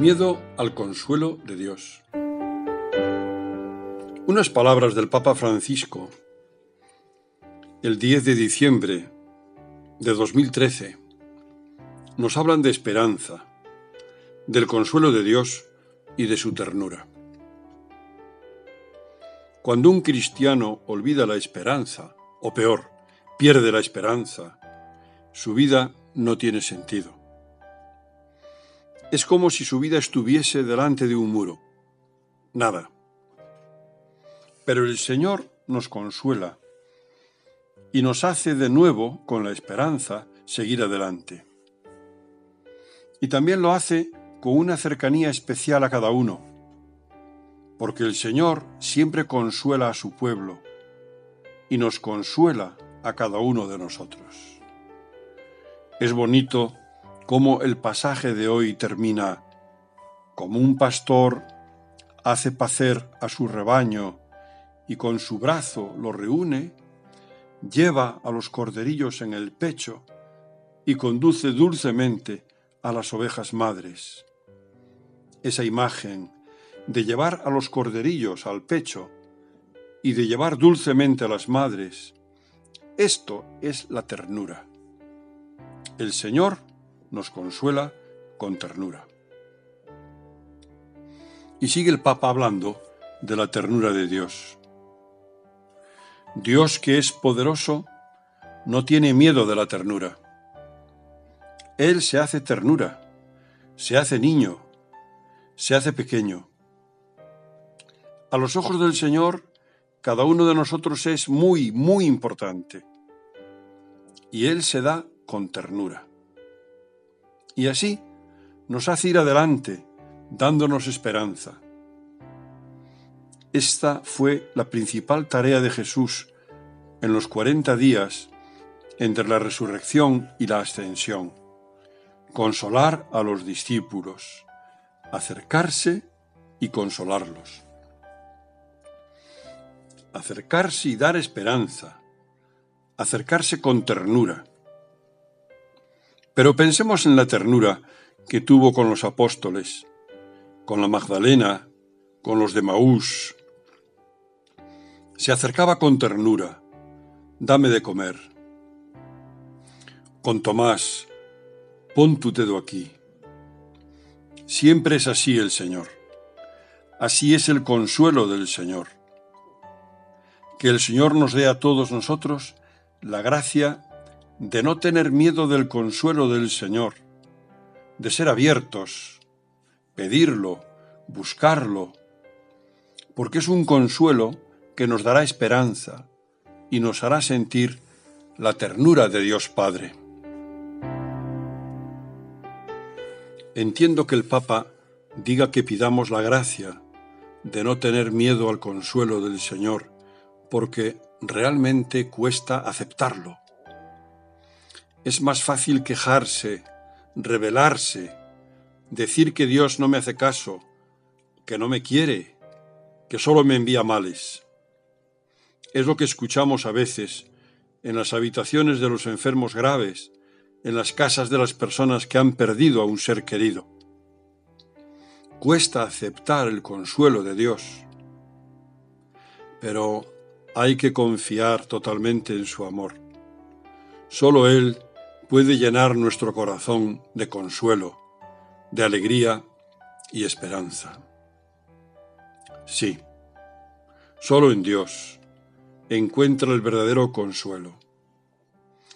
Miedo al consuelo de Dios. Unas palabras del Papa Francisco el 10 de diciembre de 2013 nos hablan de esperanza, del consuelo de Dios y de su ternura. Cuando un cristiano olvida la esperanza, o peor, pierde la esperanza, su vida no tiene sentido. Es como si su vida estuviese delante de un muro. Nada. Pero el Señor nos consuela y nos hace de nuevo, con la esperanza, seguir adelante. Y también lo hace con una cercanía especial a cada uno, porque el Señor siempre consuela a su pueblo y nos consuela a cada uno de nosotros. Es bonito cómo el pasaje de hoy termina como un pastor hace pacer a su rebaño y con su brazo lo reúne, lleva a los corderillos en el pecho y conduce dulcemente a las ovejas madres. Esa imagen de llevar a los corderillos al pecho y de llevar dulcemente a las madres, esto es la ternura. El Señor nos consuela con ternura. Y sigue el Papa hablando de la ternura de Dios. Dios que es poderoso no tiene miedo de la ternura. Él se hace ternura, se hace niño, se hace pequeño. A los ojos del Señor, cada uno de nosotros es muy, muy importante. Y Él se da con ternura y así nos hace ir adelante, dándonos esperanza. Esta fue la principal tarea de Jesús en los cuarenta días entre la resurrección y la ascensión, consolar a los discípulos, acercarse y consolarlos. Acercarse y dar esperanza, acercarse con ternura, pero pensemos en la ternura que tuvo con los apóstoles, con la Magdalena, con los de Maús. Se acercaba con ternura, dame de comer. Con Tomás, pon tu dedo aquí. Siempre es así el Señor. Así es el consuelo del Señor. Que el Señor nos dé a todos nosotros la gracia de no tener miedo del consuelo del Señor, de ser abiertos, pedirlo, buscarlo, porque es un consuelo que nos dará esperanza y nos hará sentir la ternura de Dios Padre. Entiendo que el Papa diga que pidamos la gracia de no tener miedo al consuelo del Señor, porque realmente cuesta aceptarlo. Es más fácil quejarse, rebelarse, decir que Dios no me hace caso, que no me quiere, que solo me envía males. Es lo que escuchamos a veces en las habitaciones de los enfermos graves, en las casas de las personas que han perdido a un ser querido. Cuesta aceptar el consuelo de Dios, pero hay que confiar totalmente en su amor. Solo Él puede llenar nuestro corazón de consuelo, de alegría y esperanza. Sí, solo en Dios encuentra el verdadero consuelo.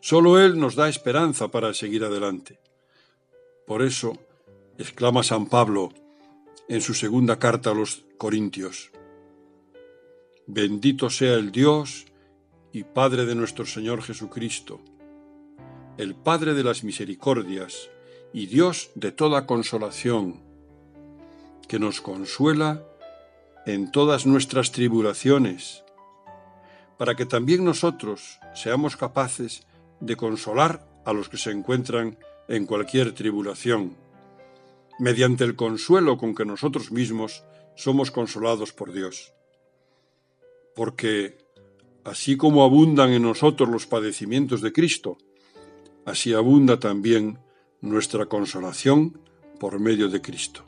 Solo Él nos da esperanza para seguir adelante. Por eso, exclama San Pablo en su segunda carta a los Corintios, Bendito sea el Dios y Padre de nuestro Señor Jesucristo, el Padre de las misericordias y Dios de toda consolación, que nos consuela en todas nuestras tribulaciones, para que también nosotros seamos capaces de consolar a los que se encuentran en cualquier tribulación, mediante el consuelo con que nosotros mismos somos consolados por Dios. Porque así como abundan en nosotros los padecimientos de Cristo, así abunda también nuestra consolación por medio de Cristo.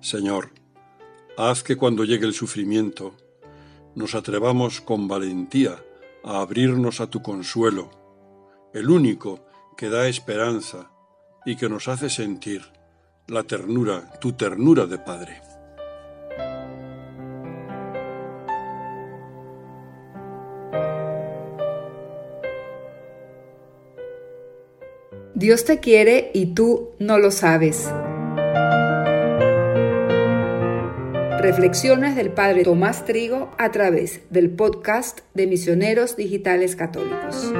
Señor, haz que cuando llegue el sufrimiento nos atrevamos con valentía a abrirnos a tu consuelo, el único que da esperanza y que nos hace sentir la ternura, tu ternura de Padre. Dios te quiere y tú no lo sabes. Reflexiones del Padre Tomás Trigo a través del podcast de Misioneros Digitales Católicos.